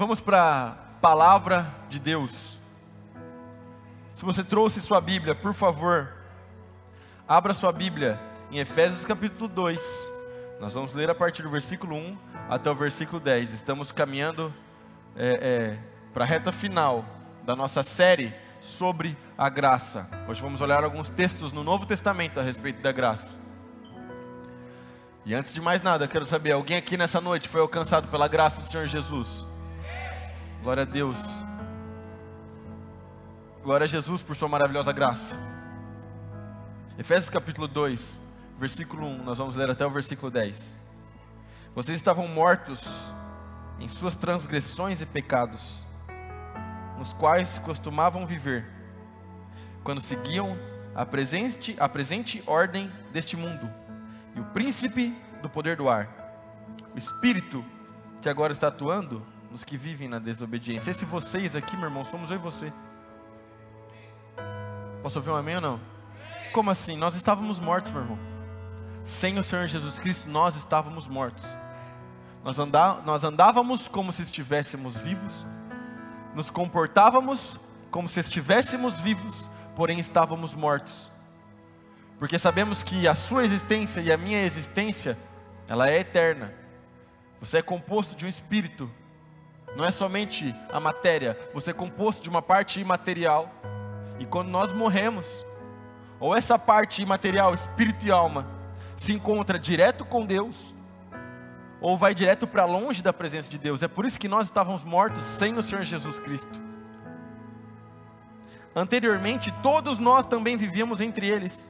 vamos para a palavra de Deus. Se você trouxe sua Bíblia, por favor, abra sua Bíblia em Efésios capítulo 2. Nós vamos ler a partir do versículo 1 até o versículo 10. Estamos caminhando é, é, para a reta final da nossa série sobre a graça. Hoje vamos olhar alguns textos no Novo Testamento a respeito da graça. E antes de mais nada, quero saber: alguém aqui nessa noite foi alcançado pela graça do Senhor Jesus? Glória a Deus. Glória a Jesus por Sua maravilhosa graça. Efésios capítulo 2, versículo 1, nós vamos ler até o versículo 10. Vocês estavam mortos em suas transgressões e pecados, nos quais costumavam viver, quando seguiam a presente, a presente ordem deste mundo, e o príncipe do poder do ar, o espírito que agora está atuando nos que vivem na desobediência. Esse vocês aqui, meu irmão, somos eu e você. Posso ouvir um amém ou não? Como assim? Nós estávamos mortos, meu irmão. Sem o Senhor Jesus Cristo, nós estávamos mortos. Nós, andá, nós andávamos como se estivéssemos vivos, nos comportávamos como se estivéssemos vivos, porém estávamos mortos. Porque sabemos que a sua existência e a minha existência, ela é eterna. Você é composto de um espírito, não é somente a matéria, você é composto de uma parte imaterial. E quando nós morremos, ou essa parte imaterial, espírito e alma, se encontra direto com Deus, ou vai direto para longe da presença de Deus. É por isso que nós estávamos mortos sem o Senhor Jesus Cristo. Anteriormente, todos nós também vivíamos entre eles,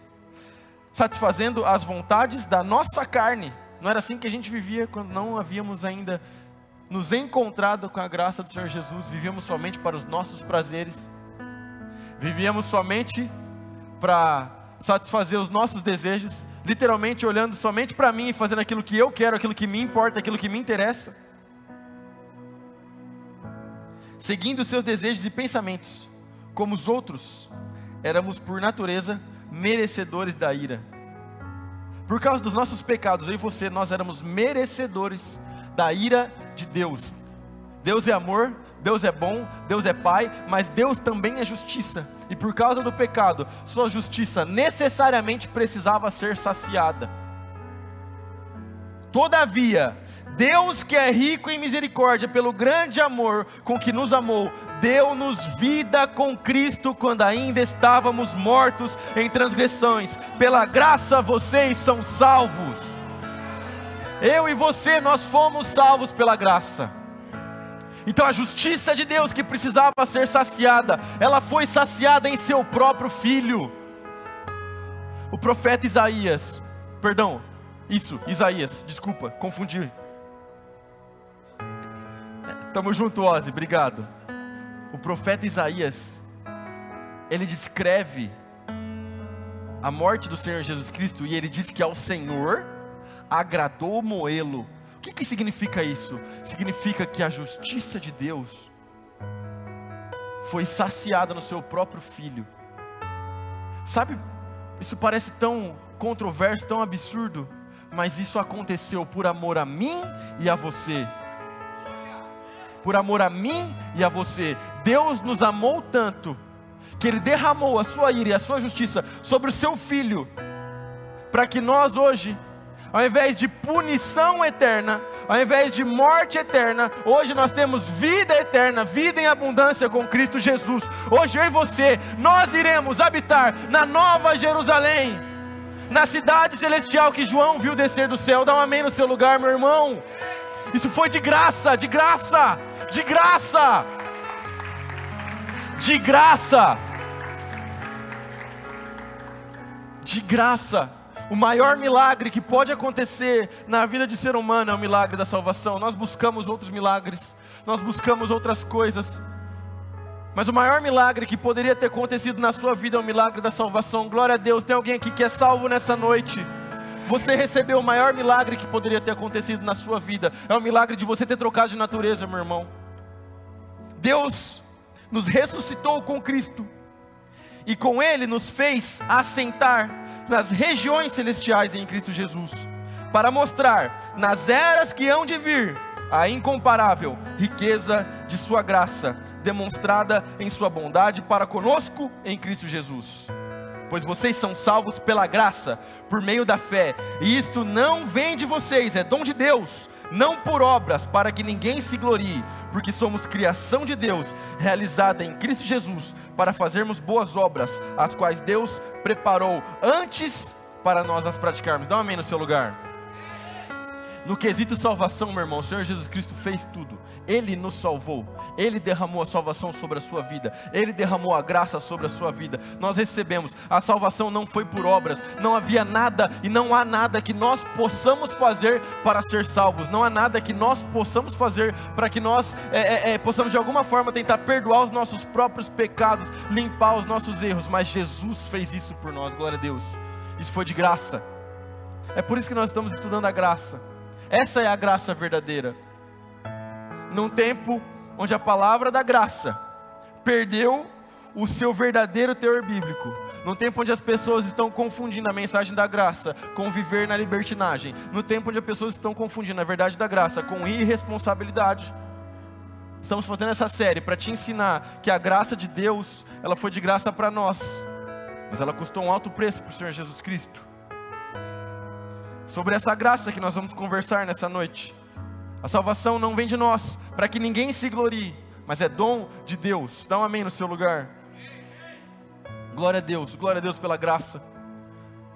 satisfazendo as vontades da nossa carne. Não era assim que a gente vivia quando não havíamos ainda nos encontrado com a graça do Senhor Jesus, vivíamos somente para os nossos prazeres, vivíamos somente para satisfazer os nossos desejos, literalmente olhando somente para mim e fazendo aquilo que eu quero, aquilo que me importa, aquilo que me interessa, seguindo seus desejos e pensamentos, como os outros, éramos por natureza merecedores da ira. Por causa dos nossos pecados, eu e você, nós éramos merecedores da ira de Deus. Deus é amor, Deus é bom, Deus é Pai, mas Deus também é justiça. E por causa do pecado, sua justiça necessariamente precisava ser saciada. Todavia, Deus que é rico em misericórdia, pelo grande amor com que nos amou, deu-nos vida com Cristo quando ainda estávamos mortos em transgressões. Pela graça vocês são salvos. Eu e você, nós fomos salvos pela graça. Então a justiça de Deus que precisava ser saciada, ela foi saciada em seu próprio filho. O profeta Isaías, perdão, isso, Isaías, desculpa, confundi. Tamo junto, Ozzy, obrigado. O profeta Isaías, ele descreve a morte do Senhor Jesus Cristo e ele diz que ao Senhor agradou moê-lo. O que, que significa isso? Significa que a justiça de Deus foi saciada no seu próprio filho. Sabe, isso parece tão controverso, tão absurdo, mas isso aconteceu por amor a mim e a você. Por amor a mim e a você. Deus nos amou tanto que Ele derramou a sua ira e a sua justiça sobre o seu filho, para que nós hoje ao invés de punição eterna, ao invés de morte eterna, hoje nós temos vida eterna, vida em abundância com Cristo Jesus. Hoje eu e você, nós iremos habitar na nova Jerusalém, na cidade celestial que João viu descer do céu. Dá um amém no seu lugar, meu irmão. Isso foi de graça, de graça, de graça, de graça, de graça. O maior milagre que pode acontecer na vida de ser humano é o milagre da salvação. Nós buscamos outros milagres, nós buscamos outras coisas. Mas o maior milagre que poderia ter acontecido na sua vida é o milagre da salvação. Glória a Deus. Tem alguém aqui que é salvo nessa noite? Você recebeu o maior milagre que poderia ter acontecido na sua vida. É o milagre de você ter trocado de natureza, meu irmão. Deus nos ressuscitou com Cristo e com Ele nos fez assentar nas regiões celestiais em Cristo Jesus, para mostrar nas eras que hão de vir a incomparável riqueza de Sua graça, demonstrada em Sua bondade para conosco em Cristo Jesus. Pois vocês são salvos pela graça, por meio da fé, e isto não vem de vocês, é dom de Deus, não por obras, para que ninguém se glorie, porque somos criação de Deus, realizada em Cristo Jesus, para fazermos boas obras, as quais Deus preparou antes para nós as praticarmos. Dá um amém no seu lugar. No quesito salvação, meu irmão, o Senhor Jesus Cristo fez tudo. Ele nos salvou. Ele derramou a salvação sobre a sua vida. Ele derramou a graça sobre a sua vida. Nós recebemos. A salvação não foi por obras. Não havia nada e não há nada que nós possamos fazer para ser salvos. Não há nada que nós possamos fazer para que nós é, é, é, possamos de alguma forma tentar perdoar os nossos próprios pecados, limpar os nossos erros. Mas Jesus fez isso por nós. Glória a Deus. Isso foi de graça. É por isso que nós estamos estudando a graça. Essa é a graça verdadeira. Num tempo onde a palavra da graça perdeu o seu verdadeiro teor bíblico. No tempo onde as pessoas estão confundindo a mensagem da graça com viver na libertinagem. No tempo onde as pessoas estão confundindo a verdade da graça com irresponsabilidade. Estamos fazendo essa série para te ensinar que a graça de Deus, ela foi de graça para nós, mas ela custou um alto preço para o Senhor Jesus Cristo sobre essa graça que nós vamos conversar nessa noite. A salvação não vem de nós, para que ninguém se glorie, mas é dom de Deus. Dá um amém no seu lugar. Glória a Deus, glória a Deus pela graça.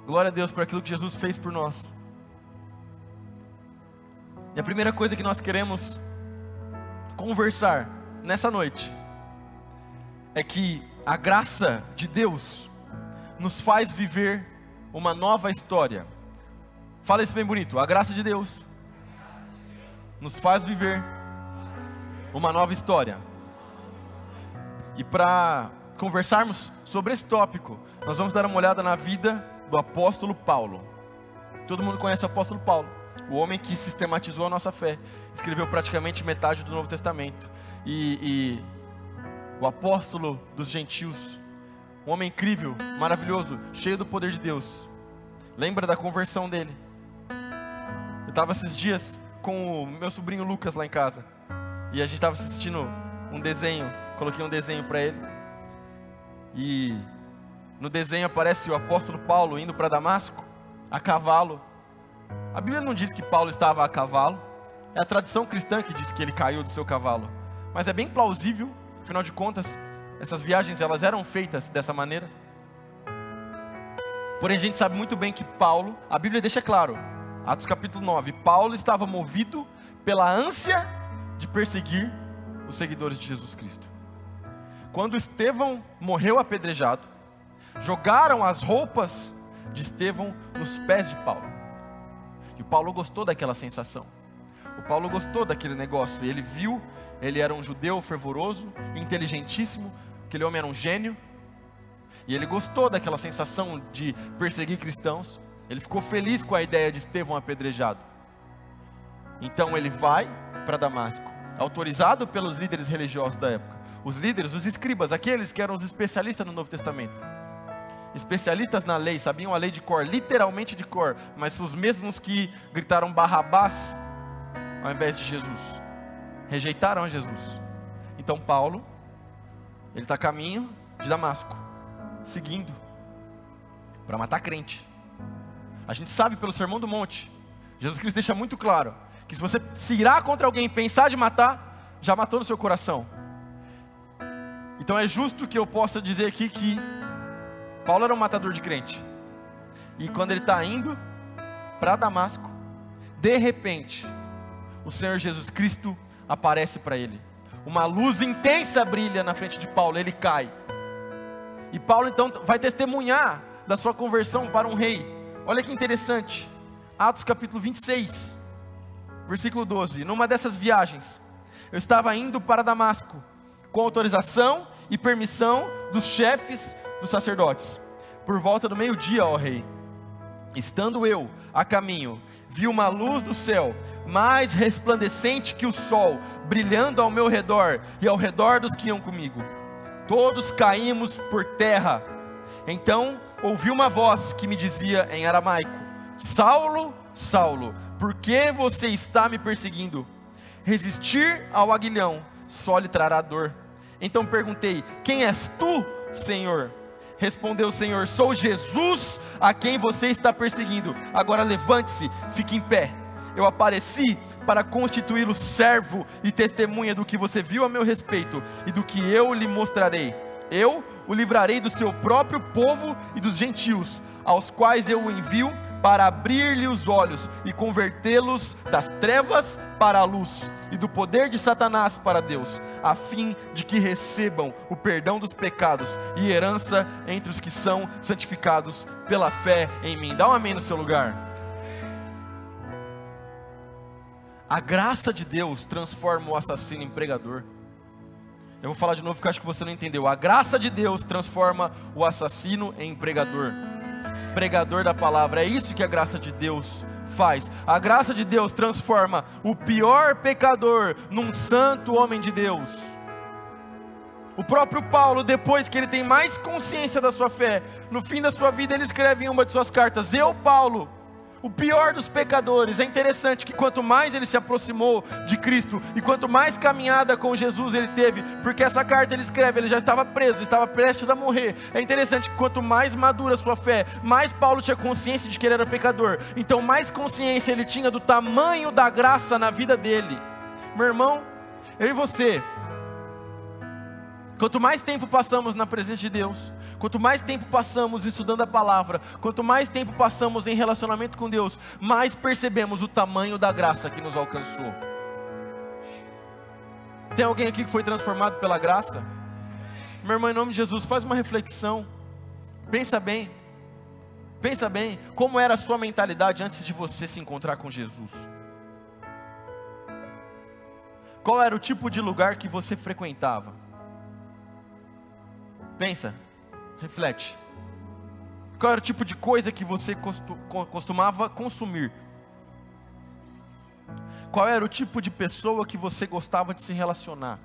Glória a Deus por aquilo que Jesus fez por nós. E a primeira coisa que nós queremos conversar nessa noite é que a graça de Deus nos faz viver uma nova história. Fala isso bem bonito. A graça de Deus nos faz viver uma nova história. E para conversarmos sobre esse tópico, nós vamos dar uma olhada na vida do apóstolo Paulo. Todo mundo conhece o apóstolo Paulo, o homem que sistematizou a nossa fé, escreveu praticamente metade do Novo Testamento. E, e o apóstolo dos gentios, um homem incrível, maravilhoso, cheio do poder de Deus. Lembra da conversão dele? Estava esses dias com o meu sobrinho Lucas lá em casa. E a gente estava assistindo um desenho. Coloquei um desenho para ele. E no desenho aparece o apóstolo Paulo indo para Damasco a cavalo. A Bíblia não diz que Paulo estava a cavalo. É a tradição cristã que diz que ele caiu do seu cavalo. Mas é bem plausível, afinal de contas, essas viagens elas eram feitas dessa maneira. Porém, a gente sabe muito bem que Paulo, a Bíblia deixa claro, Atos capítulo 9. Paulo estava movido pela ânsia de perseguir os seguidores de Jesus Cristo. Quando Estevão morreu apedrejado, jogaram as roupas de Estevão nos pés de Paulo. E o Paulo gostou daquela sensação. O Paulo gostou daquele negócio. Ele viu, ele era um judeu fervoroso, inteligentíssimo, aquele homem era um gênio. E ele gostou daquela sensação de perseguir cristãos. Ele ficou feliz com a ideia de Estevão apedrejado. Então ele vai para Damasco, autorizado pelos líderes religiosos da época. Os líderes, os escribas, aqueles que eram os especialistas no Novo Testamento. Especialistas na lei, sabiam a lei de cor, literalmente de cor, mas os mesmos que gritaram Barrabás ao invés de Jesus. Rejeitaram Jesus. Então Paulo, ele está a caminho de Damasco, seguindo para matar crente. A gente sabe pelo Sermão do Monte, Jesus Cristo deixa muito claro que se você se irá contra alguém e pensar de matar, já matou no seu coração. Então é justo que eu possa dizer aqui que Paulo era um matador de crente. E quando ele está indo para Damasco, de repente, o Senhor Jesus Cristo aparece para ele. Uma luz intensa brilha na frente de Paulo, ele cai. E Paulo então vai testemunhar da sua conversão para um rei. Olha que interessante. Atos capítulo 26, versículo 12. Numa dessas viagens, eu estava indo para Damasco, com autorização e permissão dos chefes dos sacerdotes. Por volta do meio-dia, ó rei, estando eu a caminho, vi uma luz do céu, mais resplandecente que o sol, brilhando ao meu redor e ao redor dos que iam comigo. Todos caímos por terra. Então ouvi uma voz que me dizia em aramaico: Saulo, Saulo, por que você está me perseguindo? Resistir ao aguilhão só lhe trará dor. Então perguntei: Quem és tu, Senhor? Respondeu o Senhor: Sou Jesus a quem você está perseguindo. Agora levante-se, fique em pé. Eu apareci para constituí-lo servo e testemunha do que você viu a meu respeito e do que eu lhe mostrarei. Eu o livrarei do seu próprio povo e dos gentios, aos quais eu o envio para abrir-lhe os olhos e convertê-los das trevas para a luz e do poder de Satanás para Deus, a fim de que recebam o perdão dos pecados e herança entre os que são santificados pela fé em mim. Dá um amém no seu lugar. A graça de Deus transforma o assassino em pregador. Eu vou falar de novo porque acho que você não entendeu. A graça de Deus transforma o assassino em pregador. Pregador da palavra. É isso que a graça de Deus faz. A graça de Deus transforma o pior pecador num santo homem de Deus. O próprio Paulo, depois que ele tem mais consciência da sua fé, no fim da sua vida, ele escreve em uma de suas cartas: Eu, Paulo, o pior dos pecadores. É interessante que quanto mais ele se aproximou de Cristo e quanto mais caminhada com Jesus ele teve, porque essa carta ele escreve, ele já estava preso, estava prestes a morrer. É interessante que quanto mais madura sua fé, mais Paulo tinha consciência de que ele era pecador. Então, mais consciência ele tinha do tamanho da graça na vida dele. Meu irmão, eu e você, Quanto mais tempo passamos na presença de Deus, quanto mais tempo passamos estudando a palavra, quanto mais tempo passamos em relacionamento com Deus, mais percebemos o tamanho da graça que nos alcançou. Tem alguém aqui que foi transformado pela graça? Meu irmão, em nome de Jesus, faz uma reflexão. Pensa bem. Pensa bem, como era a sua mentalidade antes de você se encontrar com Jesus? Qual era o tipo de lugar que você frequentava? Pensa, reflete. Qual era o tipo de coisa que você costumava consumir? Qual era o tipo de pessoa que você gostava de se relacionar?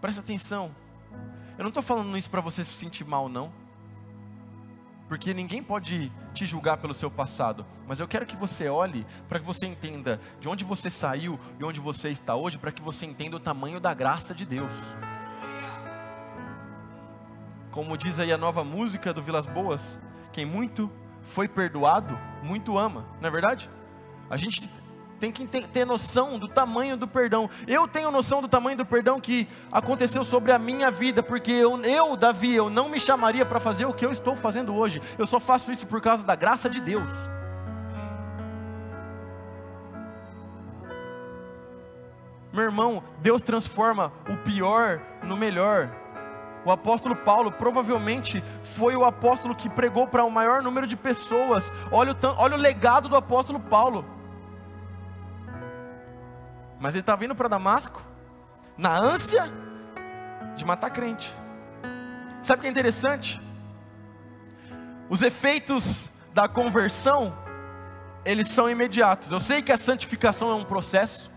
Presta atenção. Eu não estou falando isso para você se sentir mal, não. Porque ninguém pode te julgar pelo seu passado. Mas eu quero que você olhe para que você entenda de onde você saiu e onde você está hoje, para que você entenda o tamanho da graça de Deus. Como diz aí a nova música do Vilas Boas, quem muito foi perdoado, muito ama, não é verdade? A gente tem que ter noção do tamanho do perdão. Eu tenho noção do tamanho do perdão que aconteceu sobre a minha vida, porque eu, eu Davi, eu não me chamaria para fazer o que eu estou fazendo hoje. Eu só faço isso por causa da graça de Deus. Meu irmão, Deus transforma o pior no melhor. O apóstolo Paulo provavelmente foi o apóstolo que pregou para o maior número de pessoas. Olha o, olha o legado do apóstolo Paulo. Mas ele está vindo para Damasco na ânsia de matar crente. Sabe o que é interessante? Os efeitos da conversão, eles são imediatos. Eu sei que a santificação é um processo.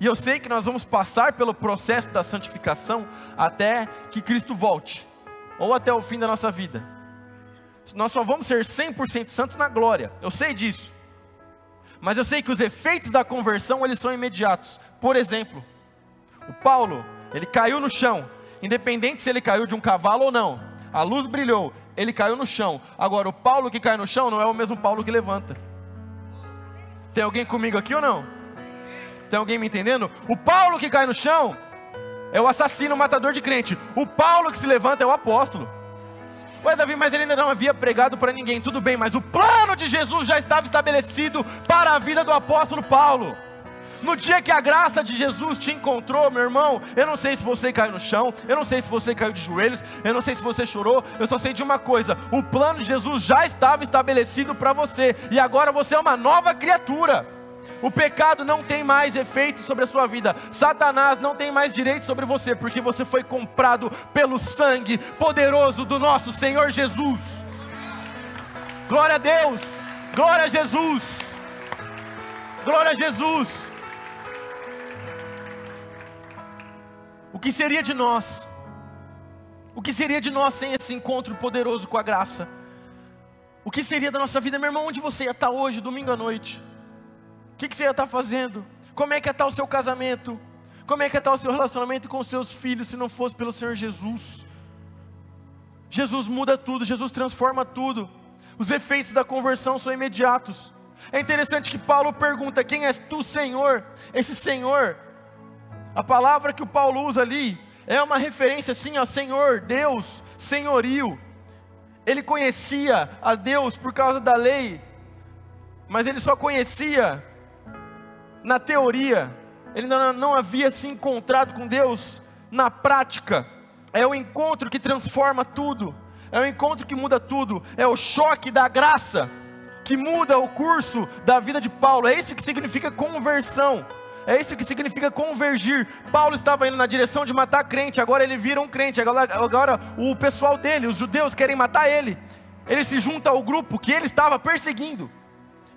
E eu sei que nós vamos passar pelo processo da santificação até que Cristo volte, ou até o fim da nossa vida. Nós só vamos ser 100% santos na glória, eu sei disso. Mas eu sei que os efeitos da conversão, eles são imediatos. Por exemplo, o Paulo, ele caiu no chão, independente se ele caiu de um cavalo ou não. A luz brilhou, ele caiu no chão. Agora, o Paulo que cai no chão não é o mesmo Paulo que levanta. Tem alguém comigo aqui ou não? Tem alguém me entendendo? O Paulo que cai no chão é o assassino, o matador de crente. O Paulo que se levanta é o apóstolo. Ué, Davi, mas ele ainda não havia pregado para ninguém. Tudo bem, mas o plano de Jesus já estava estabelecido para a vida do apóstolo Paulo. No dia que a graça de Jesus te encontrou, meu irmão, eu não sei se você caiu no chão, eu não sei se você caiu de joelhos, eu não sei se você chorou, eu só sei de uma coisa: o plano de Jesus já estava estabelecido para você, e agora você é uma nova criatura. O pecado não tem mais efeito sobre a sua vida. Satanás não tem mais direito sobre você, porque você foi comprado pelo sangue poderoso do nosso Senhor Jesus. Glória a Deus! Glória a Jesus! Glória a Jesus! O que seria de nós? O que seria de nós sem esse encontro poderoso com a graça? O que seria da nossa vida, meu irmão? Onde você ia estar hoje, domingo à noite? Que, que você ia estar fazendo? Como é que está o seu casamento? Como é que está o seu relacionamento com os seus filhos se não fosse pelo Senhor Jesus? Jesus muda tudo, Jesus transforma tudo. Os efeitos da conversão são imediatos. É interessante que Paulo pergunta: Quem és tu, Senhor? Esse Senhor, a palavra que o Paulo usa ali, é uma referência assim ao Senhor, Deus, senhorio. Ele conhecia a Deus por causa da lei, mas ele só conhecia na teoria, ele não, não havia se encontrado com Deus na prática. É o encontro que transforma tudo, é o encontro que muda tudo, é o choque da graça que muda o curso da vida de Paulo. É isso que significa conversão. É isso que significa convergir. Paulo estava indo na direção de matar crente, agora ele vira um crente. Agora, agora o pessoal dele, os judeus, querem matar ele. Ele se junta ao grupo que ele estava perseguindo.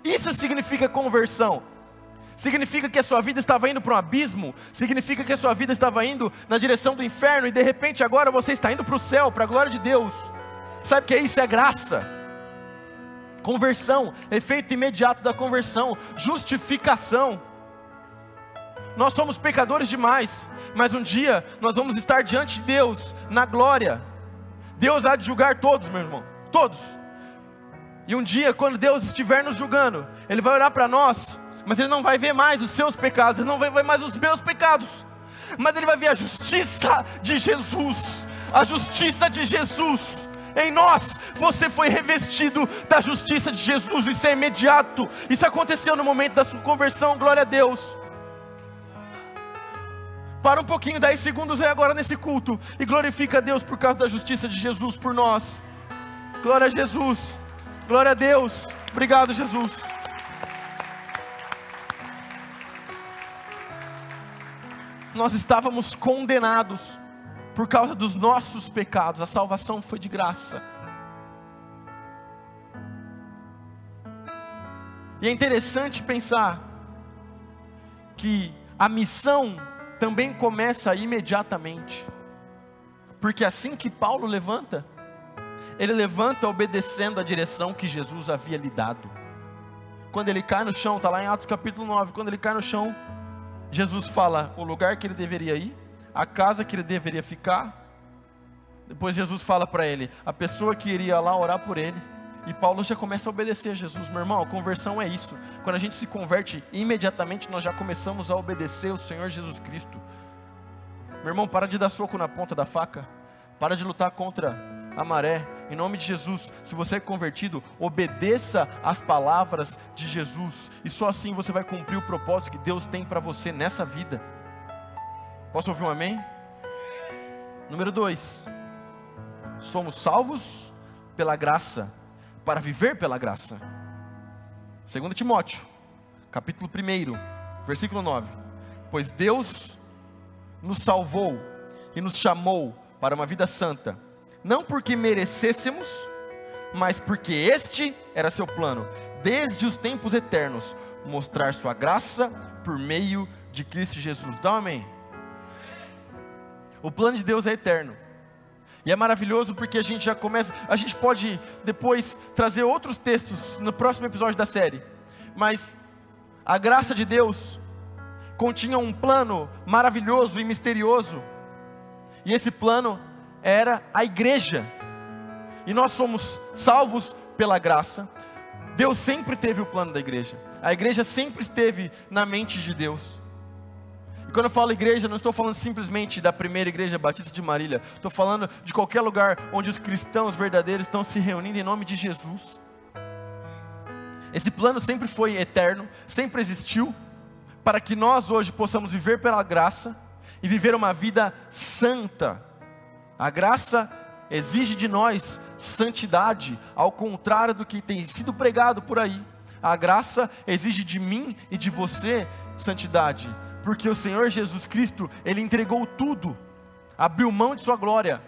Isso significa conversão. Significa que a sua vida estava indo para um abismo, significa que a sua vida estava indo na direção do inferno e de repente agora você está indo para o céu, para a glória de Deus. Sabe o que é isso? É graça. Conversão, efeito imediato da conversão, justificação. Nós somos pecadores demais, mas um dia nós vamos estar diante de Deus na glória. Deus há de julgar todos, meu irmão, todos. E um dia, quando Deus estiver nos julgando, Ele vai olhar para nós, mas Ele não vai ver mais os seus pecados, Ele não vai ver mais os meus pecados, mas Ele vai ver a justiça de Jesus, a justiça de Jesus. Em nós, você foi revestido da justiça de Jesus, isso é imediato, isso aconteceu no momento da sua conversão, glória a Deus. Para um pouquinho, 10 segundos aí agora nesse culto e glorifica a Deus por causa da justiça de Jesus por nós. Glória a Jesus. Glória a Deus. Obrigado, Jesus. Nós estávamos condenados por causa dos nossos pecados, a salvação foi de graça. E é interessante pensar que a missão também começa imediatamente. Porque assim que Paulo levanta, ele levanta obedecendo a direção que Jesus havia lhe dado. Quando ele cai no chão, está lá em Atos capítulo 9, quando ele cai no chão, Jesus fala o lugar que ele deveria ir, a casa que ele deveria ficar. Depois Jesus fala para ele, a pessoa que iria lá orar por ele. E Paulo já começa a obedecer a Jesus. Meu irmão, a conversão é isso. Quando a gente se converte, imediatamente nós já começamos a obedecer o Senhor Jesus Cristo. Meu irmão, para de dar soco na ponta da faca. Para de lutar contra a maré. Em nome de Jesus, se você é convertido, obedeça às palavras de Jesus. E só assim você vai cumprir o propósito que Deus tem para você nessa vida. Posso ouvir um amém? Número dois. Somos salvos pela graça para viver pela graça. 2 Timóteo, capítulo 1, versículo 9. Pois Deus nos salvou e nos chamou para uma vida santa, não porque merecêssemos, mas porque este era seu plano, desde os tempos eternos, mostrar sua graça por meio de Cristo Jesus. Dá um amém. O plano de Deus é eterno. E é maravilhoso porque a gente já começa, a gente pode depois trazer outros textos no próximo episódio da série. Mas a graça de Deus continha um plano maravilhoso e misterioso. E esse plano era a igreja. E nós somos salvos pela graça. Deus sempre teve o plano da igreja. A igreja sempre esteve na mente de Deus quando eu falo igreja, não estou falando simplesmente da primeira igreja batista de Marília. Estou falando de qualquer lugar onde os cristãos verdadeiros estão se reunindo em nome de Jesus. Esse plano sempre foi eterno, sempre existiu, para que nós hoje possamos viver pela graça e viver uma vida santa. A graça exige de nós santidade, ao contrário do que tem sido pregado por aí. A graça exige de mim e de você santidade porque o Senhor Jesus Cristo, Ele entregou tudo, abriu mão de Sua glória,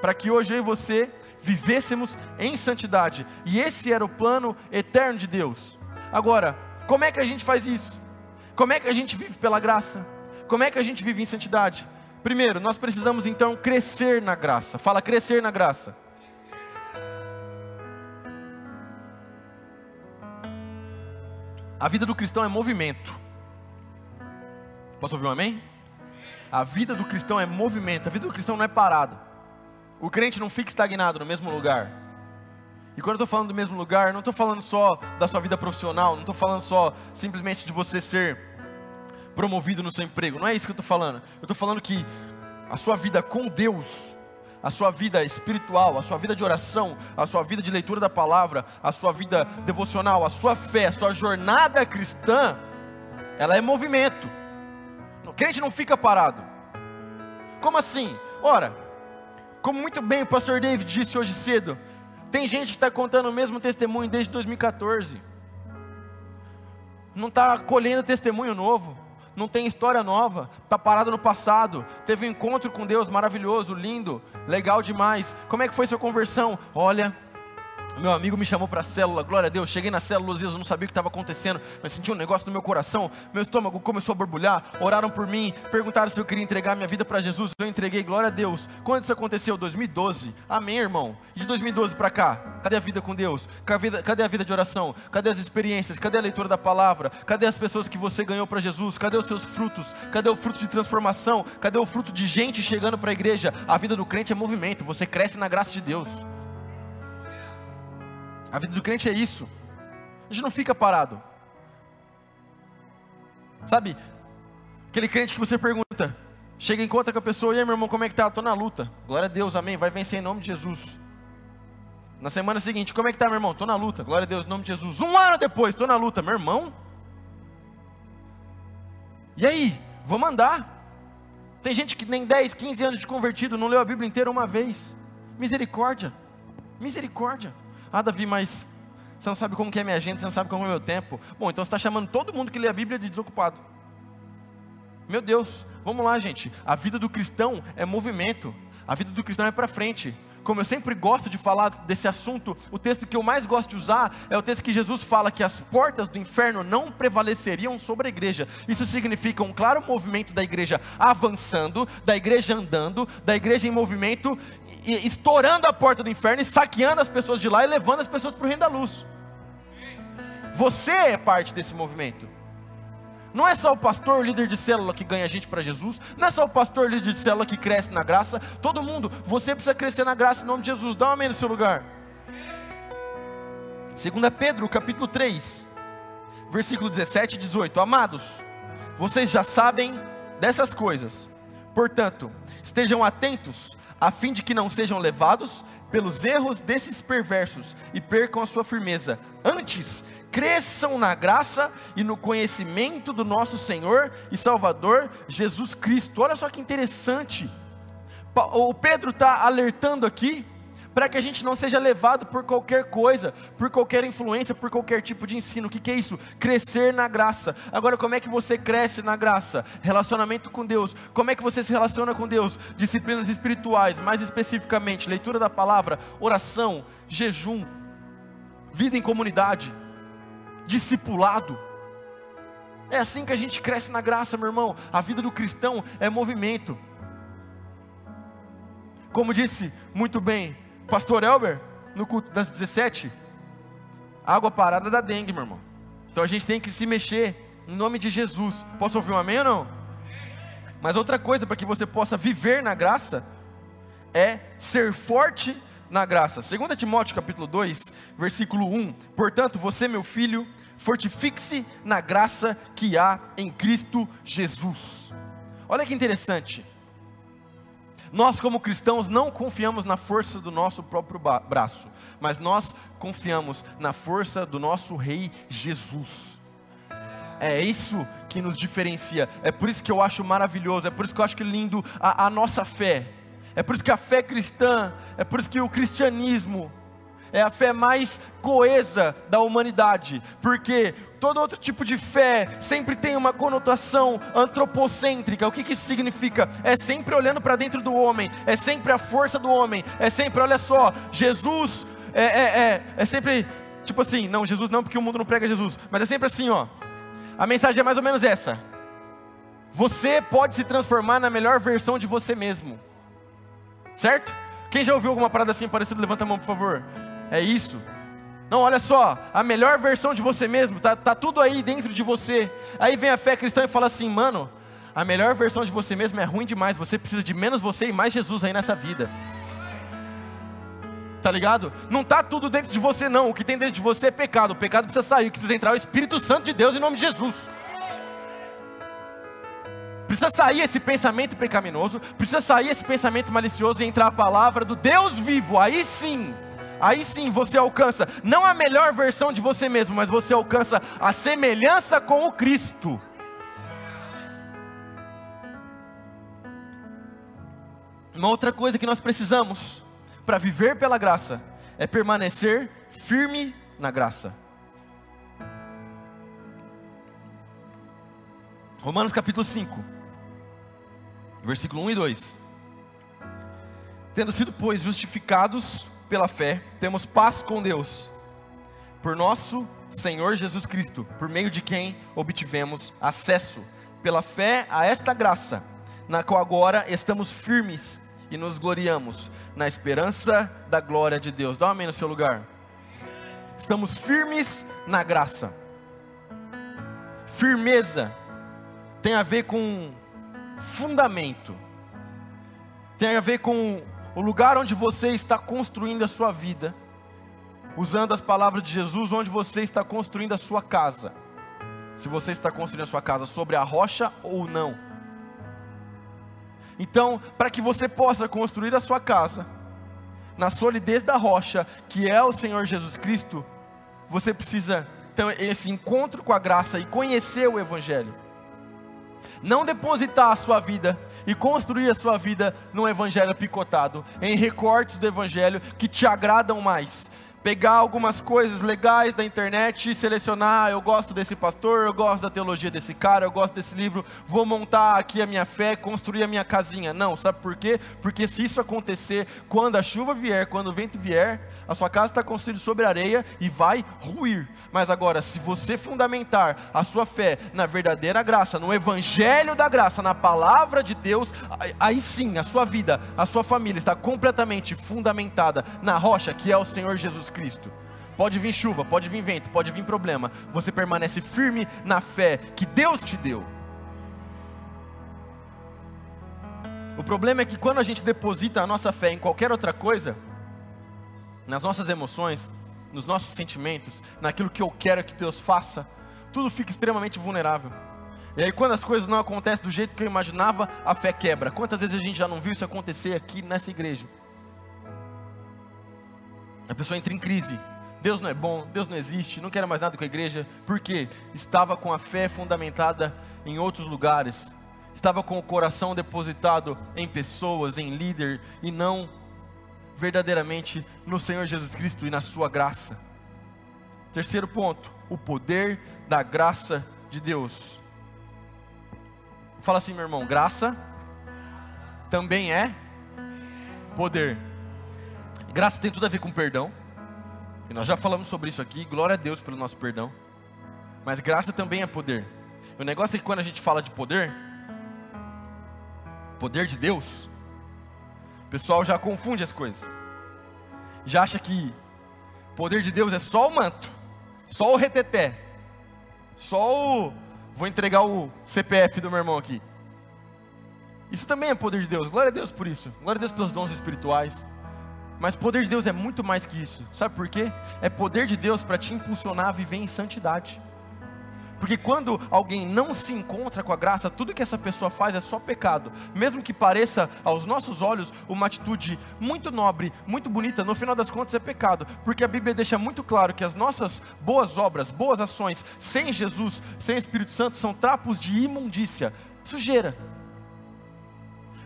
para que hoje eu e você vivêssemos em santidade, e esse era o plano eterno de Deus. Agora, como é que a gente faz isso? Como é que a gente vive pela graça? Como é que a gente vive em santidade? Primeiro, nós precisamos então crescer na graça. Fala, crescer na graça. A vida do cristão é movimento. Posso ouvir um amém? A vida do cristão é movimento, a vida do cristão não é parado. O crente não fica estagnado no mesmo lugar. E quando eu estou falando do mesmo lugar, não estou falando só da sua vida profissional, não estou falando só simplesmente de você ser promovido no seu emprego, não é isso que eu estou falando. Eu estou falando que a sua vida com Deus, a sua vida espiritual, a sua vida de oração, a sua vida de leitura da palavra, a sua vida devocional, a sua fé, a sua jornada cristã, ela é movimento. O crente não fica parado. Como assim? Ora, como muito bem o pastor David disse hoje cedo, tem gente que está contando o mesmo testemunho desde 2014. Não está colhendo testemunho novo não tem história nova, está parado no passado, teve um encontro com Deus maravilhoso, lindo, legal demais. Como é que foi sua conversão? Olha, meu amigo me chamou para a célula, glória a Deus. Cheguei na célula, eu não sabia o que estava acontecendo, mas senti um negócio no meu coração. Meu estômago começou a borbulhar. Oraram por mim, perguntaram se eu queria entregar minha vida para Jesus. Eu entreguei, glória a Deus. Quando isso aconteceu? 2012. Amém, irmão. E de 2012 para cá, cadê a vida com Deus? Cadê a vida de oração? Cadê as experiências? Cadê a leitura da palavra? Cadê as pessoas que você ganhou para Jesus? Cadê os seus frutos? Cadê o fruto de transformação? Cadê o fruto de gente chegando para a igreja? A vida do crente é movimento. Você cresce na graça de Deus. A vida do crente é isso. A gente não fica parado. Sabe? Aquele crente que você pergunta, chega e encontra com a pessoa, e aí meu irmão, como é que tá? Estou na luta. Glória a Deus, amém. Vai vencer em nome de Jesus. Na semana seguinte, como é que tá, meu irmão? Estou na luta. Glória a Deus, em nome de Jesus. Um ano depois, estou na luta, meu irmão. E aí? Vamos andar. Tem gente que nem 10, 15 anos de convertido, não leu a Bíblia inteira uma vez. Misericórdia. Misericórdia. Ah, Davi, mas você não sabe como que é minha agenda, você não sabe como é meu tempo. Bom, então você está chamando todo mundo que lê a Bíblia de desocupado. Meu Deus, vamos lá, gente. A vida do cristão é movimento. A vida do cristão é para frente. Como eu sempre gosto de falar desse assunto, o texto que eu mais gosto de usar é o texto que Jesus fala que as portas do inferno não prevaleceriam sobre a igreja. Isso significa um claro movimento da igreja avançando, da igreja andando, da igreja em movimento estourando a porta do inferno e saqueando as pessoas de lá e levando as pessoas para o reino da luz. Você é parte desse movimento. Não é só o pastor, líder de célula que ganha gente para Jesus. Não é só o pastor, líder de célula que cresce na graça. Todo mundo, você precisa crescer na graça em nome de Jesus. Dá um amém no seu lugar. 2 Pedro, capítulo 3, versículo 17 e 18. Amados, vocês já sabem dessas coisas. Portanto, estejam atentos a fim de que não sejam levados pelos erros desses perversos e percam a sua firmeza. Antes, cresçam na graça e no conhecimento do nosso Senhor e Salvador Jesus Cristo. Olha só que interessante. O Pedro está alertando aqui para que a gente não seja levado por qualquer coisa, por qualquer influência, por qualquer tipo de ensino. O que, que é isso? Crescer na graça. Agora, como é que você cresce na graça? Relacionamento com Deus. Como é que você se relaciona com Deus? Disciplinas espirituais, mais especificamente, leitura da palavra, oração, jejum, vida em comunidade, discipulado. É assim que a gente cresce na graça, meu irmão. A vida do cristão é movimento. Como disse muito bem pastor Elber, no culto das 17, água parada da dengue, meu irmão. Então a gente tem que se mexer em nome de Jesus. Posso ouvir um amém ou não? Mas outra coisa para que você possa viver na graça é ser forte na graça. 2 Timóteo capítulo 2, versículo 1. Portanto, você, meu filho, fortifique-se na graça que há em Cristo Jesus. Olha que interessante. Nós, como cristãos, não confiamos na força do nosso próprio braço, mas nós confiamos na força do nosso Rei Jesus. É isso que nos diferencia. É por isso que eu acho maravilhoso, é por isso que eu acho que lindo a, a nossa fé. É por isso que a fé cristã, é por isso que o cristianismo é a fé mais coesa da humanidade, porque todo outro tipo de fé sempre tem uma conotação antropocêntrica. O que, que isso significa? É sempre olhando para dentro do homem, é sempre a força do homem, é sempre, olha só, Jesus é, é, é, é sempre tipo assim, não, Jesus não, porque o mundo não prega Jesus, mas é sempre assim, ó. A mensagem é mais ou menos essa. Você pode se transformar na melhor versão de você mesmo. Certo? Quem já ouviu alguma parada assim parecida? Levanta a mão, por favor. É isso. Não, olha só, a melhor versão de você mesmo, tá, tá tudo aí dentro de você. Aí vem a fé cristã e fala assim, mano, a melhor versão de você mesmo é ruim demais, você precisa de menos você e mais Jesus aí nessa vida. Tá ligado? Não tá tudo dentro de você não, o que tem dentro de você é pecado, o pecado precisa sair, o que precisa entrar é o Espírito Santo de Deus em nome de Jesus. Precisa sair esse pensamento pecaminoso, precisa sair esse pensamento malicioso e entrar a palavra do Deus vivo. Aí sim, aí sim você alcança não a melhor versão de você mesmo, mas você alcança a semelhança com o Cristo. Uma outra coisa que nós precisamos para viver pela graça é permanecer firme na graça. Romanos capítulo 5, versículo 1 e 2. Tendo sido, pois, justificados pela fé, temos paz com Deus, por nosso Senhor Jesus Cristo, por meio de quem obtivemos acesso, pela fé a esta graça, na qual agora estamos firmes e nos gloriamos na esperança da glória de Deus. Dá um amém no seu lugar. Estamos firmes na graça. Firmeza tem a ver com fundamento, tem a ver com o lugar onde você está construindo a sua vida, usando as palavras de Jesus, onde você está construindo a sua casa. Se você está construindo a sua casa sobre a rocha ou não. Então, para que você possa construir a sua casa na solidez da rocha, que é o Senhor Jesus Cristo, você precisa ter esse encontro com a graça e conhecer o Evangelho. Não depositar a sua vida e construir a sua vida num Evangelho picotado, em recortes do Evangelho que te agradam mais, pegar algumas coisas legais da internet e selecionar, eu gosto desse pastor, eu gosto da teologia desse cara, eu gosto desse livro, vou montar aqui a minha fé, construir a minha casinha. Não, sabe por quê? Porque se isso acontecer, quando a chuva vier, quando o vento vier, a sua casa está construída sobre areia e vai ruir. Mas agora, se você fundamentar a sua fé na verdadeira graça, no evangelho da graça, na palavra de Deus, aí sim, a sua vida, a sua família está completamente fundamentada na rocha que é o Senhor Jesus Cristo. Pode vir chuva, pode vir vento, pode vir problema. Você permanece firme na fé que Deus te deu. O problema é que quando a gente deposita a nossa fé em qualquer outra coisa, nas nossas emoções, nos nossos sentimentos, naquilo que eu quero que Deus faça, tudo fica extremamente vulnerável. E aí, quando as coisas não acontecem do jeito que eu imaginava, a fé quebra. Quantas vezes a gente já não viu isso acontecer aqui nessa igreja? A pessoa entra em crise. Deus não é bom, Deus não existe, não quero mais nada com a igreja, porque estava com a fé fundamentada em outros lugares, estava com o coração depositado em pessoas, em líder, e não verdadeiramente no Senhor Jesus Cristo e na Sua graça. Terceiro ponto, o poder da graça de Deus. Fala assim, meu irmão, graça também é poder. Graça tem tudo a ver com perdão. E nós já falamos sobre isso aqui. Glória a Deus pelo nosso perdão. Mas graça também é poder. O negócio é que quando a gente fala de poder, poder de Deus, o pessoal já confunde as coisas. Já acha que poder de Deus é só o manto, só o reteté, só o. Vou entregar o CPF do meu irmão aqui. Isso também é poder de Deus. Glória a Deus por isso. Glória a Deus pelos dons espirituais. Mas poder de Deus é muito mais que isso. Sabe por quê? É poder de Deus para te impulsionar a viver em santidade. Porque quando alguém não se encontra com a graça, tudo que essa pessoa faz é só pecado. Mesmo que pareça aos nossos olhos uma atitude muito nobre, muito bonita, no final das contas é pecado. Porque a Bíblia deixa muito claro que as nossas boas obras, boas ações, sem Jesus, sem Espírito Santo, são trapos de imundícia, sujeira.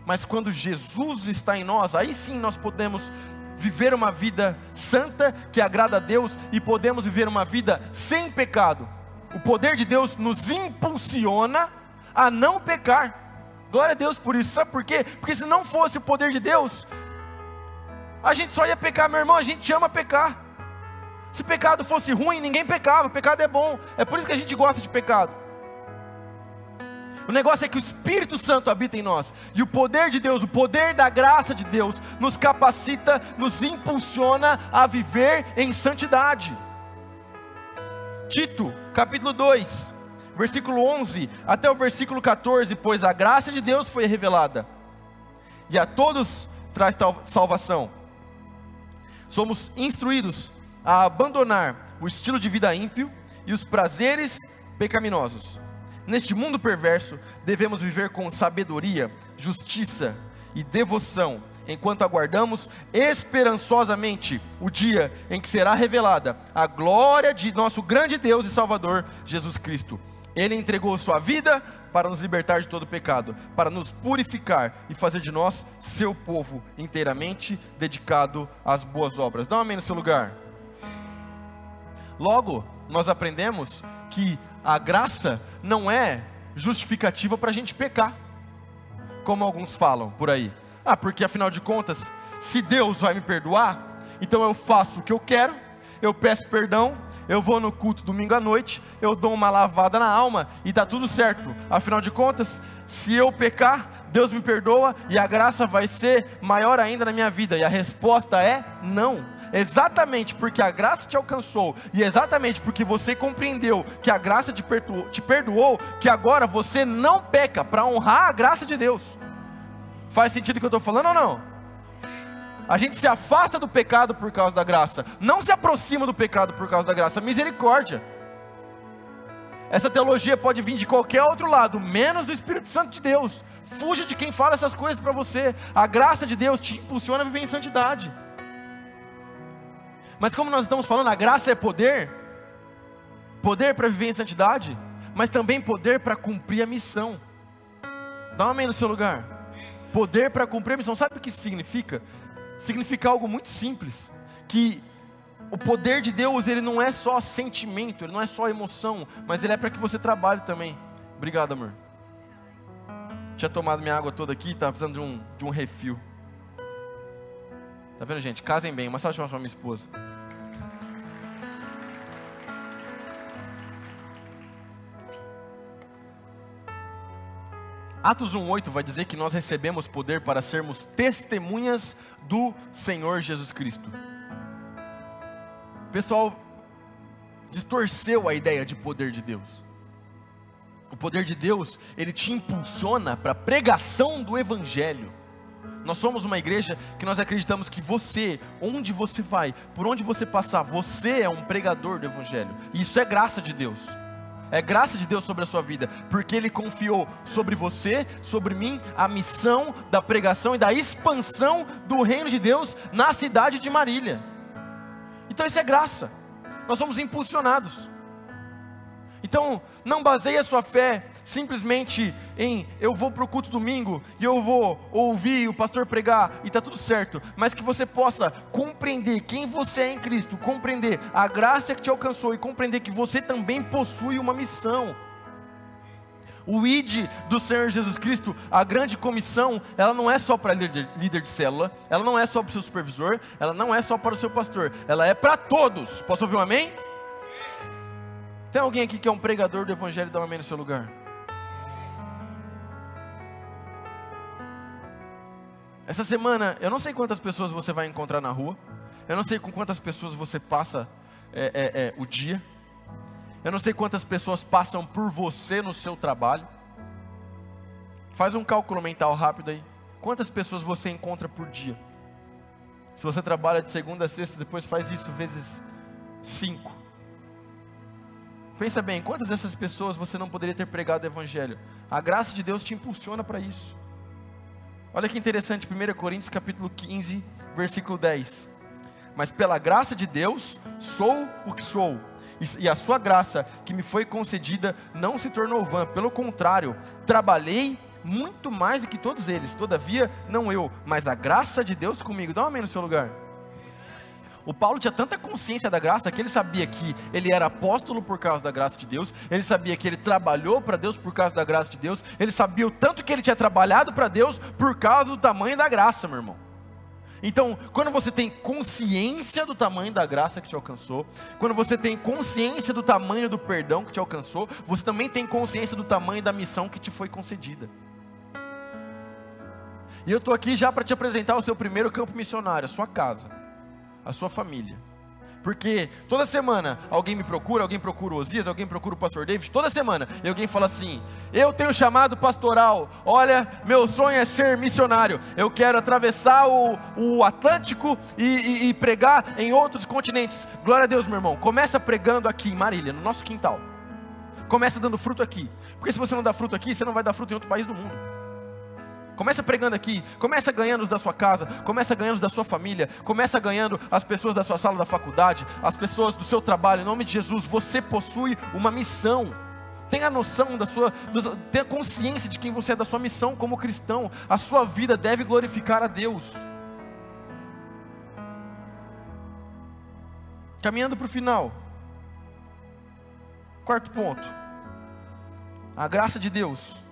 Mas quando Jesus está em nós, aí sim nós podemos viver uma vida santa que agrada a Deus e podemos viver uma vida sem pecado. O poder de Deus nos impulsiona a não pecar. Glória a Deus por isso. Sabe por quê? Porque se não fosse o poder de Deus, a gente só ia pecar, meu irmão. A gente ama pecar. Se pecado fosse ruim, ninguém pecava. Pecado é bom. É por isso que a gente gosta de pecado. O negócio é que o Espírito Santo habita em nós. E o poder de Deus, o poder da graça de Deus, nos capacita, nos impulsiona a viver em santidade. Tito, capítulo 2, versículo 11 até o versículo 14, pois a graça de Deus foi revelada, e a todos traz salvação. Somos instruídos a abandonar o estilo de vida ímpio e os prazeres pecaminosos. Neste mundo perverso, devemos viver com sabedoria, justiça e devoção, enquanto aguardamos esperançosamente o dia em que será revelada a glória de nosso grande Deus e Salvador, Jesus Cristo. Ele entregou sua vida para nos libertar de todo pecado, para nos purificar e fazer de nós seu povo inteiramente dedicado às boas obras. Dá um amém no seu lugar. Logo, nós aprendemos que a graça não é justificativa para a gente pecar, como alguns falam por aí. Ah, porque afinal de contas, se Deus vai me perdoar, então eu faço o que eu quero, eu peço perdão, eu vou no culto domingo à noite, eu dou uma lavada na alma e está tudo certo. Afinal de contas, se eu pecar, Deus me perdoa e a graça vai ser maior ainda na minha vida. E a resposta é não exatamente porque a graça te alcançou e exatamente porque você compreendeu que a graça te perdoou, te perdoou que agora você não peca para honrar a graça de Deus. Faz sentido o que eu estou falando ou não? A gente se afasta do pecado por causa da graça, não se aproxima do pecado por causa da graça, misericórdia. Essa teologia pode vir de qualquer outro lado, menos do Espírito Santo de Deus. Fuja de quem fala essas coisas para você. A graça de Deus te impulsiona a viver em santidade. Mas como nós estamos falando, a graça é poder, poder para viver em santidade, mas também poder para cumprir a missão. Dá um amém no seu lugar. Poder para cumprir a missão. Sabe o que isso significa? Significa algo muito simples, que o poder de Deus, ele não é só sentimento, ele não é só emoção, mas ele é para que você trabalhe também. Obrigado, amor. Tinha tomado minha água toda aqui, estava precisando de um, de um refil. Tá vendo, gente? Casem bem. Uma salva de palmas para minha esposa. Atos 1:8 vai dizer que nós recebemos poder para sermos testemunhas do Senhor Jesus Cristo. O pessoal distorceu a ideia de poder de Deus. O poder de Deus, ele te impulsiona para a pregação do evangelho. Nós somos uma igreja que nós acreditamos que você, onde você vai, por onde você passar, você é um pregador do Evangelho. E isso é graça de Deus. É graça de Deus sobre a sua vida, porque Ele confiou sobre você, sobre mim, a missão da pregação e da expansão do reino de Deus na cidade de Marília. Então isso é graça. Nós somos impulsionados. Então, não baseie a sua fé simplesmente em eu vou para o culto domingo e eu vou ouvir o pastor pregar e está tudo certo, mas que você possa compreender quem você é em Cristo, compreender a graça que te alcançou e compreender que você também possui uma missão. O ID do Senhor Jesus Cristo, a grande comissão, ela não é só para líder, de célula, ela não é só para o seu supervisor, ela não é só para o seu pastor, ela é para todos. Posso ouvir um amém? Tem alguém aqui que é um pregador do Evangelho, dá um amém no seu lugar. Essa semana, eu não sei quantas pessoas você vai encontrar na rua, eu não sei com quantas pessoas você passa é, é, é, o dia, eu não sei quantas pessoas passam por você no seu trabalho. Faz um cálculo mental rápido aí. Quantas pessoas você encontra por dia? Se você trabalha de segunda a sexta, depois faz isso vezes cinco. Pensa bem, quantas dessas pessoas você não poderia ter pregado o evangelho? A graça de Deus te impulsiona para isso. Olha que interessante, 1 Coríntios capítulo 15, versículo 10. Mas pela graça de Deus, sou o que sou. E a sua graça que me foi concedida não se tornou vã, pelo contrário, trabalhei muito mais do que todos eles. Todavia, não eu, mas a graça de Deus comigo. Dá um amém no seu lugar. O Paulo tinha tanta consciência da graça que ele sabia que ele era apóstolo por causa da graça de Deus, ele sabia que ele trabalhou para Deus por causa da graça de Deus, ele sabia o tanto que ele tinha trabalhado para Deus por causa do tamanho da graça, meu irmão. Então, quando você tem consciência do tamanho da graça que te alcançou, quando você tem consciência do tamanho do perdão que te alcançou, você também tem consciência do tamanho da missão que te foi concedida. E eu estou aqui já para te apresentar o seu primeiro campo missionário, a sua casa a sua família. Porque toda semana alguém me procura, alguém procura o Osias, alguém procura o pastor David, toda semana, e alguém fala assim: Eu tenho chamado pastoral, olha, meu sonho é ser missionário, eu quero atravessar o, o Atlântico e, e, e pregar em outros continentes. Glória a Deus, meu irmão. Começa pregando aqui em Marília, no nosso quintal. Começa dando fruto aqui. Porque se você não dá fruto aqui, você não vai dar fruto em outro país do mundo. Começa pregando aqui, começa ganhando os da sua casa, começa ganhando os da sua família, começa ganhando as pessoas da sua sala da faculdade, as pessoas do seu trabalho, em nome de Jesus, você possui uma missão. Tenha noção da sua, tenha consciência de quem você é, da sua missão como cristão. A sua vida deve glorificar a Deus. Caminhando para o final. Quarto ponto. A graça de Deus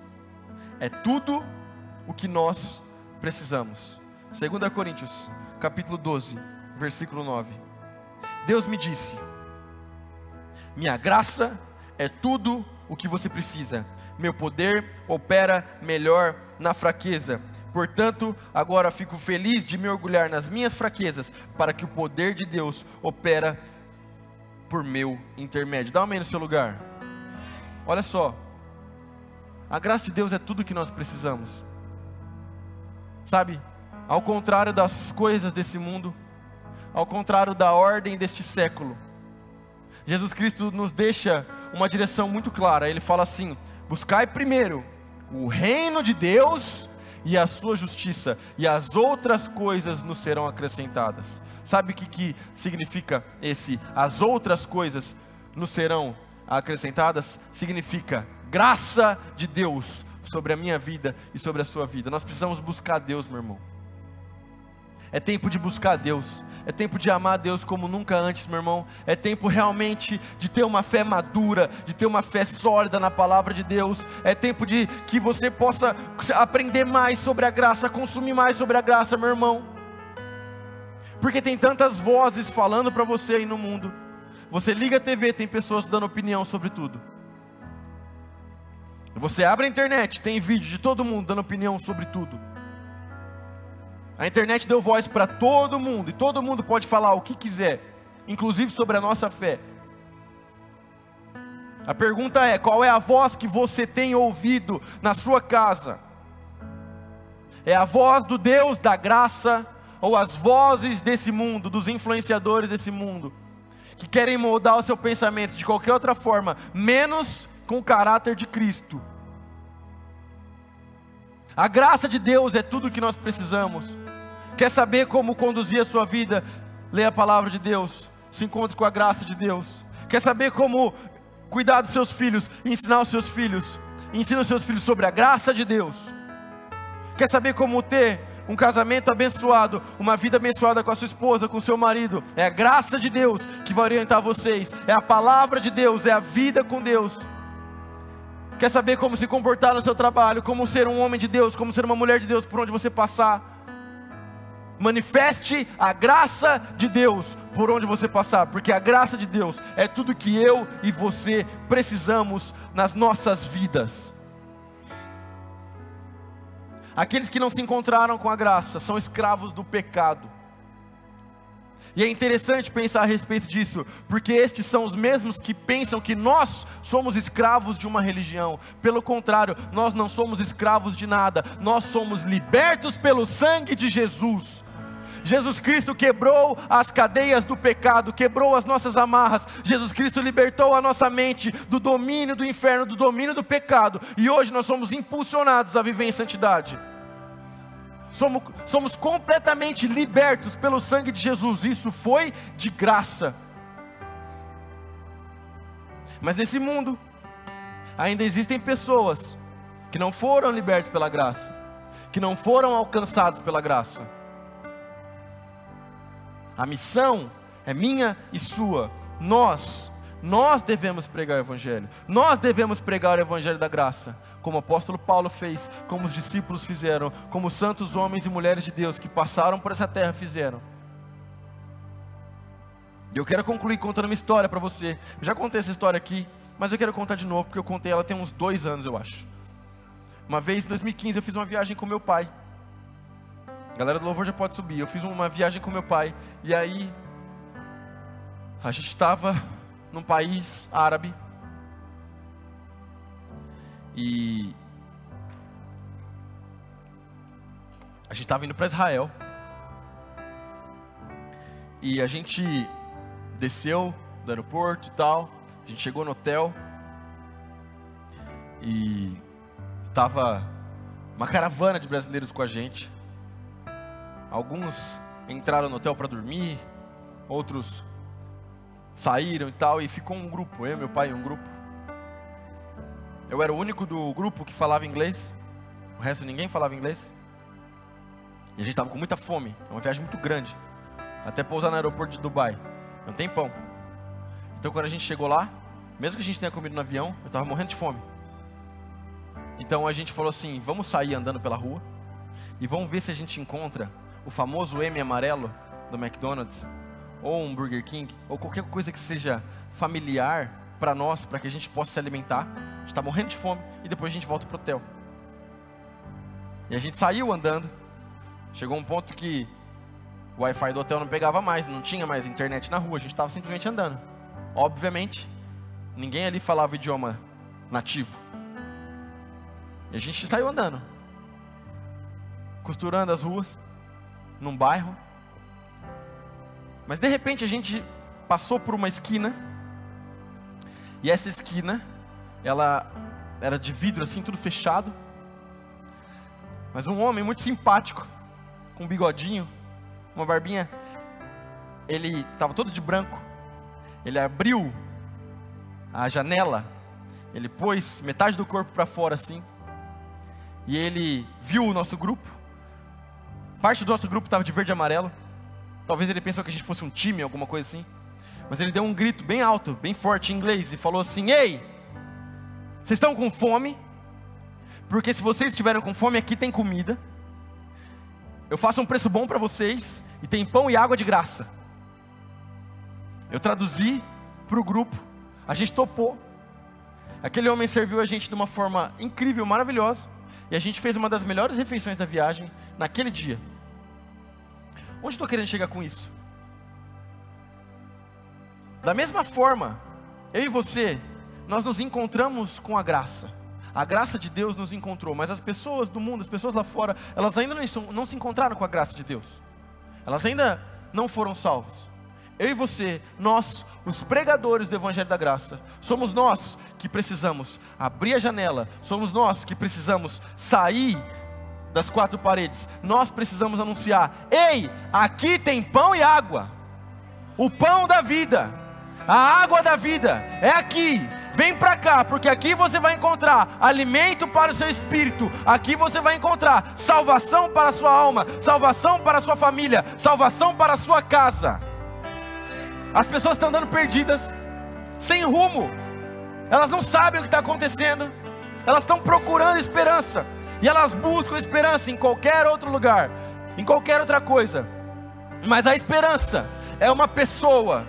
é tudo o que nós precisamos. 2 Coríntios, capítulo 12, versículo 9. Deus me disse: Minha graça é tudo o que você precisa. Meu poder opera melhor na fraqueza. Portanto, agora fico feliz de me orgulhar nas minhas fraquezas, para que o poder de Deus opera por meu intermédio. Dá uma amém no seu lugar. Olha só. A graça de Deus é tudo o que nós precisamos. Sabe? Ao contrário das coisas desse mundo, ao contrário da ordem deste século, Jesus Cristo nos deixa uma direção muito clara. Ele fala assim: buscai primeiro o reino de Deus e a sua justiça, e as outras coisas nos serão acrescentadas. Sabe o que, que significa esse? As outras coisas nos serão acrescentadas? Significa graça de Deus sobre a minha vida e sobre a sua vida. Nós precisamos buscar Deus, meu irmão. É tempo de buscar Deus. É tempo de amar Deus como nunca antes, meu irmão. É tempo realmente de ter uma fé madura, de ter uma fé sólida na palavra de Deus. É tempo de que você possa aprender mais sobre a graça, consumir mais sobre a graça, meu irmão. Porque tem tantas vozes falando para você aí no mundo. Você liga a TV, tem pessoas dando opinião sobre tudo. Você abre a internet, tem vídeo de todo mundo dando opinião sobre tudo. A internet deu voz para todo mundo, e todo mundo pode falar o que quiser, inclusive sobre a nossa fé. A pergunta é: qual é a voz que você tem ouvido na sua casa? É a voz do Deus da graça, ou as vozes desse mundo, dos influenciadores desse mundo, que querem moldar o seu pensamento de qualquer outra forma, menos com o caráter de Cristo. A graça de Deus é tudo o que nós precisamos. Quer saber como conduzir a sua vida? Leia a palavra de Deus, se encontre com a graça de Deus. Quer saber como cuidar dos seus filhos, ensinar os seus filhos? Ensina os seus filhos sobre a graça de Deus. Quer saber como ter um casamento abençoado, uma vida abençoada com a sua esposa, com o seu marido? É a graça de Deus que vai orientar vocês, é a palavra de Deus, é a vida com Deus. Quer saber como se comportar no seu trabalho, como ser um homem de Deus, como ser uma mulher de Deus por onde você passar? Manifeste a graça de Deus por onde você passar, porque a graça de Deus é tudo que eu e você precisamos nas nossas vidas. Aqueles que não se encontraram com a graça são escravos do pecado. E é interessante pensar a respeito disso, porque estes são os mesmos que pensam que nós somos escravos de uma religião. Pelo contrário, nós não somos escravos de nada, nós somos libertos pelo sangue de Jesus. Jesus Cristo quebrou as cadeias do pecado, quebrou as nossas amarras. Jesus Cristo libertou a nossa mente do domínio do inferno, do domínio do pecado, e hoje nós somos impulsionados a viver em santidade somos, somos completamente libertos pelo sangue de Jesus, isso foi de graça. Mas nesse mundo, ainda existem pessoas que não foram libertas pela graça, que não foram alcançados pela graça. A missão é minha e sua. Nós nós devemos pregar o Evangelho, nós devemos pregar o Evangelho da graça, como o apóstolo Paulo fez, como os discípulos fizeram, como os santos homens e mulheres de Deus que passaram por essa terra fizeram. E eu quero concluir contando uma história para você. Eu já contei essa história aqui, mas eu quero contar de novo, porque eu contei ela tem uns dois anos, eu acho. Uma vez, em 2015, eu fiz uma viagem com meu pai. A galera do louvor já pode subir. Eu fiz uma viagem com meu pai. E aí, a gente estava num país árabe e a gente estava indo para Israel e a gente desceu do aeroporto e tal, a gente chegou no hotel e tava uma caravana de brasileiros com a gente. Alguns entraram no hotel para dormir, outros saíram e tal, e ficou um grupo, eu, meu pai, um grupo. Eu era o único do grupo que falava inglês, o resto ninguém falava inglês. E a gente estava com muita fome, é uma viagem muito grande, até pousar no aeroporto de Dubai, é um tempão. Então quando a gente chegou lá, mesmo que a gente tenha comido no avião, eu estava morrendo de fome. Então a gente falou assim: vamos sair andando pela rua e vamos ver se a gente encontra o famoso M amarelo do McDonald's, ou um Burger King, ou qualquer coisa que seja familiar para nós, para que a gente possa se alimentar. A gente está morrendo de fome e depois a gente volta para o hotel. E a gente saiu andando. Chegou um ponto que o Wi-Fi do hotel não pegava mais, não tinha mais internet na rua, a gente estava simplesmente andando. Obviamente, ninguém ali falava o idioma nativo. E a gente saiu andando, costurando as ruas, num bairro. Mas de repente a gente passou por uma esquina, e essa esquina, ela era de vidro assim, tudo fechado. Mas um homem muito simpático, com um bigodinho, uma barbinha, ele estava todo de branco. Ele abriu a janela, ele pôs metade do corpo para fora assim, e ele viu o nosso grupo. Parte do nosso grupo estava de verde e amarelo. Talvez ele pensou que a gente fosse um time, alguma coisa assim. Mas ele deu um grito bem alto, bem forte em inglês e falou assim: Ei, vocês estão com fome? Porque se vocês estiverem com fome, aqui tem comida. Eu faço um preço bom para vocês e tem pão e água de graça. Eu traduzi para o grupo, a gente topou. Aquele homem serviu a gente de uma forma incrível, maravilhosa. E a gente fez uma das melhores refeições da viagem naquele dia. Onde estou querendo chegar com isso? Da mesma forma, eu e você, nós nos encontramos com a graça. A graça de Deus nos encontrou, mas as pessoas do mundo, as pessoas lá fora, elas ainda não, não se encontraram com a graça de Deus. Elas ainda não foram salvas. Eu e você, nós, os pregadores do Evangelho da Graça, somos nós que precisamos abrir a janela, somos nós que precisamos sair das quatro paredes, nós precisamos anunciar: ei, aqui tem pão e água, o pão da vida, a água da vida é aqui. Vem para cá, porque aqui você vai encontrar alimento para o seu espírito, aqui você vai encontrar salvação para a sua alma, salvação para a sua família, salvação para a sua casa. As pessoas estão andando perdidas, sem rumo, elas não sabem o que está acontecendo, elas estão procurando esperança, e elas buscam esperança em qualquer outro lugar, em qualquer outra coisa, mas a esperança é uma pessoa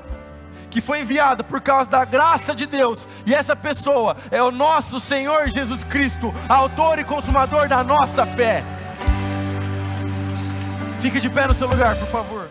que foi enviada por causa da graça de Deus, e essa pessoa é o nosso Senhor Jesus Cristo, autor e consumador da nossa fé. Fique de pé no seu lugar, por favor.